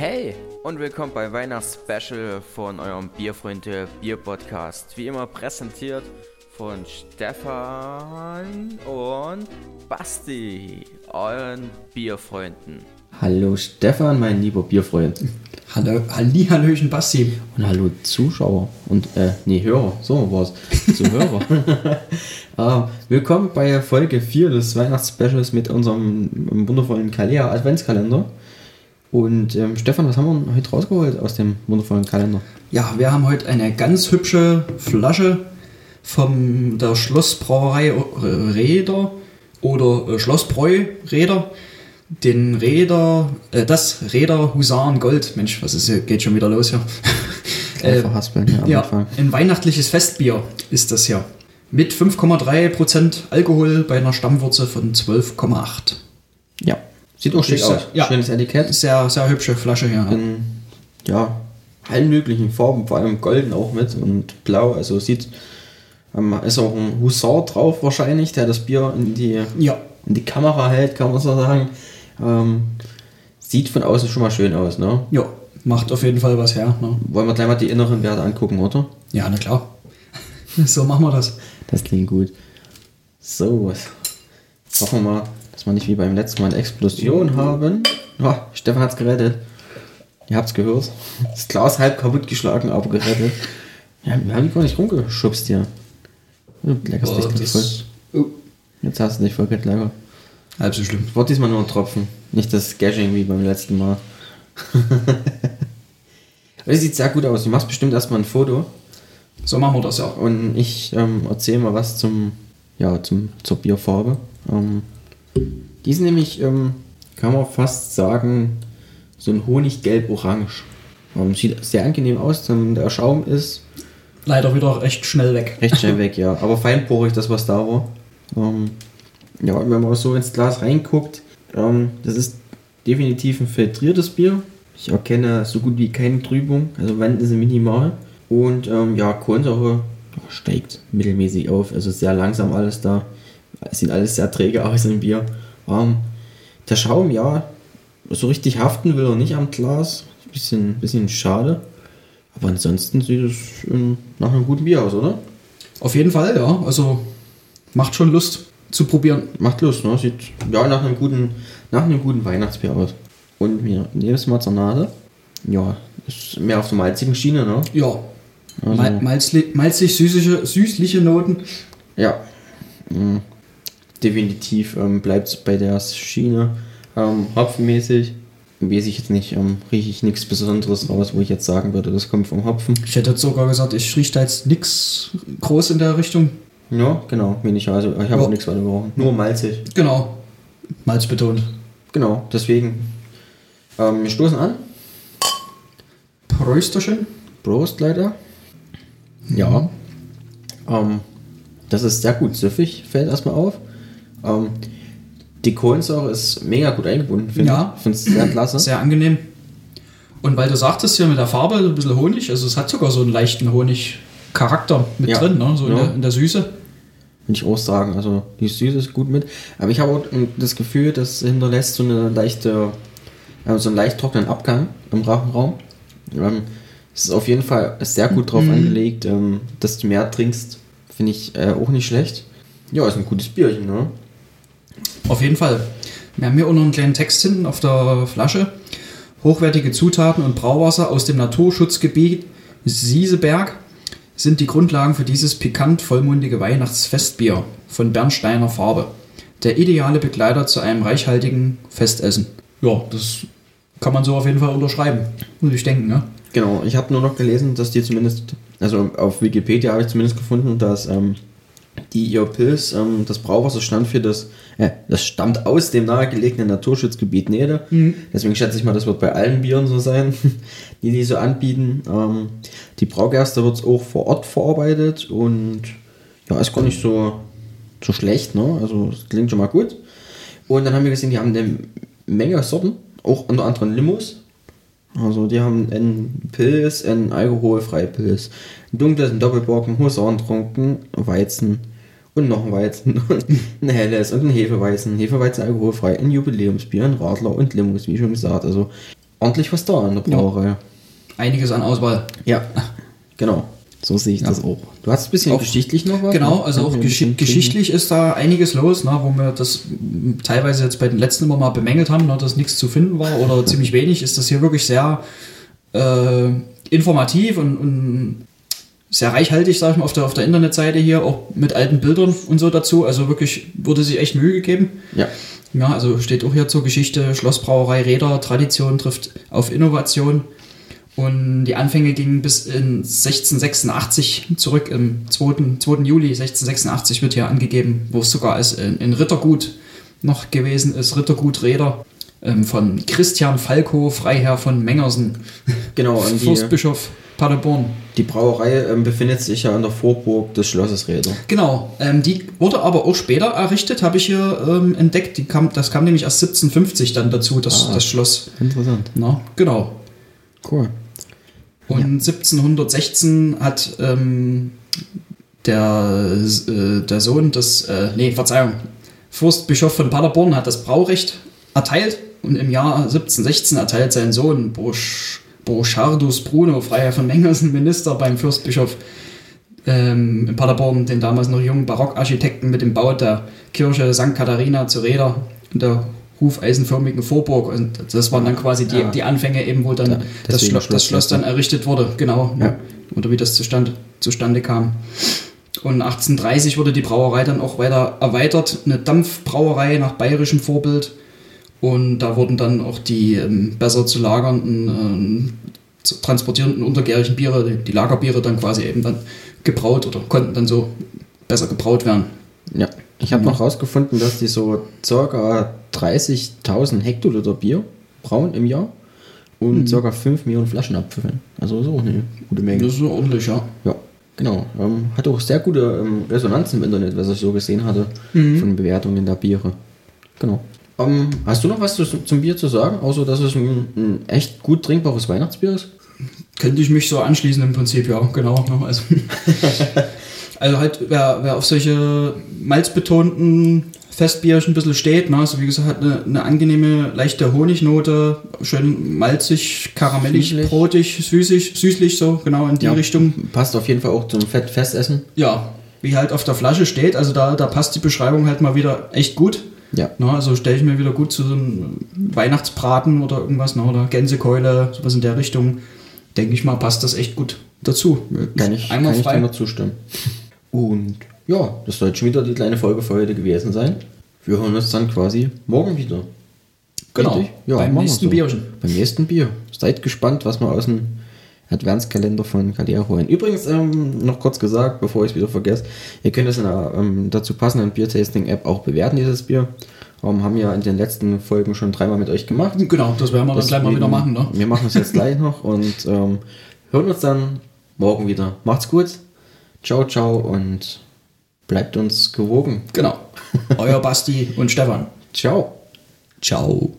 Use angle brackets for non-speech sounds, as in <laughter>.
Hey und willkommen bei Weihnachtsspecial von eurem Bierfreunde Bier Podcast. Wie immer präsentiert von Stefan und Basti, euren Bierfreunden. Hallo Stefan, mein lieber Bierfreund. Hallo, Halli, Hallöchen, Basti. Und hallo Zuschauer und, äh, nee, Hörer, so war's. Zuhörer. <laughs> <laughs> äh, willkommen bei Folge 4 des Weihnachtsspecials mit unserem wundervollen Kalea Adventskalender. Und ähm, Stefan, was haben wir heute rausgeholt aus dem wundervollen Kalender? Ja, wir haben heute eine ganz hübsche Flasche von der Schlossbrauerei Räder oder äh, Schlossbräu Räder. Den Räder, äh, das Räder Husaren Gold. Mensch, was ist hier? Geht schon wieder los hier. <laughs> Äh, verhaspeln am ja, Anfang. ein weihnachtliches Festbier ist das hier. Mit 5,3% Alkohol bei einer Stammwürze von 12,8. Ja, sieht auch schick aus. ja. Schönes Etikett. Sehr, sehr hübsche Flasche hier. In, ja, allen möglichen Farben, vor allem golden auch mit und blau. Also sieht, ähm, ist auch ein Husar drauf wahrscheinlich, der das Bier in die Ja, in die Kamera hält, kann man so sagen. Ähm, sieht von außen schon mal schön aus, ne? ja, macht auf jeden Fall was her. Ne? Wollen wir gleich mal die inneren Werte angucken, oder? Ja, na klar. <laughs> So machen wir das. Das klingt gut. So, was. Hoffen wir mal, dass wir nicht wie beim letzten Mal eine Explosion haben. Oh, Stefan hat's gerettet. Ihr habt's gehört. Das Glas halb kaputt geschlagen, aber gerettet. Ja, wir haben die gar nicht rumgeschubst hier. Du leckerst dich gleich voll. Oh, Jetzt hast du dich voll lecker. halb so schlimm. Wird diesmal nur ein Tropfen. Nicht das Gashing wie beim letzten Mal. <laughs> Aber das sieht sehr gut aus. Du machst bestimmt erstmal ein Foto So machen wir das ja. und ich ähm, erzähle mal was zum, ja, zum, zur Bierfarbe. Ähm, die ist nämlich, ähm, kann man fast sagen, so ein Honiggelb-Orange. Ähm, sieht sehr angenehm aus, denn der Schaum ist Leider wieder recht schnell weg. recht schnell <laughs> weg, ja. Aber feinporig, das was da war. Ähm, ja, und wenn man so ins Glas reinguckt, ähm, das ist definitiv ein filtriertes Bier. Ich erkenne so gut wie keine Trübung, also Wand ist minimal. Und ähm, ja, Kohlensäure steigt mittelmäßig auf, also sehr langsam alles da. Es sieht alles sehr träge aus im Bier. Ähm, der Schaum, ja, so richtig haften will er nicht am Glas. Bisschen, bisschen schade. Aber ansonsten sieht es ähm, nach einem guten Bier aus, oder? Auf jeden Fall, ja. Also macht schon Lust zu probieren. Macht Lust, ne? Sieht ja nach einem guten, nach einem guten Weihnachtsbier aus. Und wir nehmen es mal zur Nase. Ja, ist mehr auf der malzigen Schiene, ne? Ja. Also- Mal, malzli, malzig süßliche, süßliche Noten. Ja. Mhm. Definitiv ähm, bleibt es bei der Schiene. Ähm, hopfenmäßig. Weiß ich jetzt nicht, ähm, rieche ich nichts Besonderes raus, wo ich jetzt sagen würde, das kommt vom Hopfen. Ich hätte jetzt sogar gesagt, ich rieche da jetzt nichts groß in der Richtung. Ja, genau, weniger. Also ich habe Ja. auch nichts weiter gebrochen. Nur malzig. Genau. Malz betont. Genau, deswegen. Ähm, wir stoßen an. Prösterchen. Prost, leider. Ja. Ähm, das ist sehr gut süffig, fällt erstmal auf. Ähm, die Kohlensäure ist mega gut eingebunden, finde Ja. ich. Finde es sehr klasse. Sehr angenehm. Und weil du sagtest hier mit der Farbe ein bisschen Honig, also es hat sogar so einen leichten Honig-Charakter mit Ja. drin, ne? so in, Ja. der, in der Süße. Würde ich auch sagen. Also die Süße ist gut mit. Aber ich habe auch das Gefühl, das hinterlässt so eine leichte, äh, so einen leicht trockenen Abgang im Rachenraum. Ähm, es ist auf jeden Fall sehr gut drauf angelegt, ähm, dass du mehr trinkst. Finde ich äh, auch nicht schlecht. Ja, ist ein gutes Bierchen, ne? Auf jeden Fall. Wir haben hier auch noch einen kleinen Text hinten auf der Flasche. Hochwertige Zutaten und Brauwasser aus dem Naturschutzgebiet Sieseberg sind die Grundlagen für dieses pikant vollmundige Weihnachtsfestbier von Bernsteiner Farbe. Der ideale Begleiter zu einem reichhaltigen Festessen. Ja, das kann man so auf jeden Fall unterschreiben. Muss ich denken, ne? Genau, ich habe nur noch gelesen, dass die zumindest, also auf Wikipedia habe ich zumindest gefunden, dass ähm, die ihr Pilz, ähm, das Brauwasser stand für das, äh, das stammt aus dem nahegelegenen Naturschutzgebiet Nede. Deswegen schätze ich mal, das wird bei allen Bieren so sein, <laughs> die die so anbieten. Ähm, die Braugerste wird auch vor Ort verarbeitet und ja, ist gar nicht so, so schlecht, ne? Also es klingt schon mal gut. Und dann haben wir gesehen, die haben eine Menge Sorten, auch unter anderem Limos. Also die haben einen Pilz, einen alkoholfreien Pilz, ein dunkles, ein Doppelbocken, Husarentrunken, Weizen und noch ein Weizen <laughs> und ein helles und ein Hefeweizen, Hefeweizen alkoholfrei, ein Jubiläumsbier, ein Radler und Limos, wie schon gesagt. Also ordentlich was da in der Brauerei. Einiges an Auswahl. Ja, <laughs> genau. So sehe ich das auch. Du hast ein bisschen Auch- geschichtlich noch was? Genau, ne? also auch gesch geschichtlich ist da einiges los, ne, wo wir das teilweise jetzt bei den letzten immer mal bemängelt haben, ne, dass nichts zu finden war oder <laughs> ziemlich wenig, ist das hier wirklich sehr äh, informativ und, und sehr reichhaltig, sag ich mal, auf der, auf der Internetseite hier, auch mit alten Bildern und so dazu. Also wirklich wurde sich echt Mühe gegeben. Ja, Ja, also steht auch hier zur Geschichte Schlossbrauerei Räder, Tradition trifft auf Innovation. Und die Anfänge gingen bis in 1686 zurück, im 2. 2. Juli 1686 wird hier angegeben, wo es sogar als ein, Rittergut noch gewesen ist, Rittergut Räder ähm, von Christian Falco, Freiherr von Mengersen, <laughs> genau. Und die, Fürstbischof Paderborn. die Brauerei ähm, befindet sich ja an der Vorburg des Schlosses Räder. Genau, ähm, die wurde aber auch später errichtet, habe ich hier ähm, entdeckt. Kam, das kam nämlich erst 1750 dann dazu, das, Ah. das Schloss. Interessant. Na, genau. Cool. Und 1716 hat ähm, der, äh, der Sohn des, äh, nee, Verzeihung, Fürstbischof von Paderborn hat das Braurecht erteilt und im Jahr 1716 erteilt sein Sohn Burchardus Bruno, Freiherr von Mengersen, Minister beim Fürstbischof ähm, in Paderborn, den damals noch jungen Barockarchitekten mit dem Bau der Kirche St. Katharina zu Räder und der hufeisenförmigen Vorburg. Und das waren dann quasi die, Ja. die Anfänge eben, wo dann Ja, das, Schloss, das Schloss dann errichtet wurde. Genau. Ja. Oder wie das zustande, zustande kam. Und 1830 wurde die Brauerei dann auch weiter erweitert. Eine Dampfbrauerei nach bayerischem Vorbild. Und da wurden dann auch die ähm, besser zu lagernden, ähm, zu transportierenden untergärigen Biere, die, Lagerbiere dann quasi eben dann gebraut oder konnten dann so besser gebraut werden. Ja. Ich habe noch rausgefunden, dass die so ca. 30.000 Hektoliter Bier brauen im Jahr und ca. 5 Millionen Flaschen abfüllen. Also so eine gute Menge. Das ist ordentlich, ja. Ja, genau. Ähm, hat auch sehr gute ähm, Resonanz im Internet, was ich so gesehen hatte, von Bewertungen der Biere. Genau. Ähm, hast du noch was zu, zum Bier zu sagen, außer dass es ein, ein echt gut trinkbares Weihnachtsbier ist? Könnte ich mich so anschließen im Prinzip, ja, genau. <laughs> Also, also halt, wer, wer auf solche malzbetonten Festbierchen ein bisschen steht, ne, also wie gesagt, hat eine, eine angenehme, leichte Honignote, schön malzig, karamellig, Süßlich. brotig, süßig, süßlich so, genau in die Ja. Richtung. Passt auf jeden Fall auch zum Fett Festessen. Ja, wie halt auf der Flasche steht, also da, da passt die Beschreibung halt mal wieder echt gut. Ja. Na, also stelle ich mir wieder gut zu so einem Weihnachtsbraten oder irgendwas, ne, oder Gänsekeule, sowas in der Richtung. Denke ich mal, passt das echt gut dazu. Kann ich, Einmal kann ich frei. dir nur zustimmen. Und ja, das soll schon wieder die kleine Folge für heute gewesen sein. Wir hören uns dann quasi morgen wieder. Genau? Ja, beim nächsten Bierchen. Beim nächsten Bier. Seid gespannt, was wir aus dem Adventskalender von Calea holen. Übrigens, ähm, noch kurz gesagt, bevor ich es wieder vergesse, ihr könnt es in der ähm, dazu passenden Biertasting-App auch bewerten, dieses Bier. Ähm, haben ja in den letzten Folgen schon dreimal mit euch gemacht. Genau, das werden wir dann gleich mal wieder machen. Ne? Wir machen es jetzt gleich noch <laughs> und ähm, hören uns dann morgen wieder. Macht's gut. Ciao, ciao und bleibt uns gewogen. Genau. <laughs> Euer Basti und Stefan. Ciao. Ciao.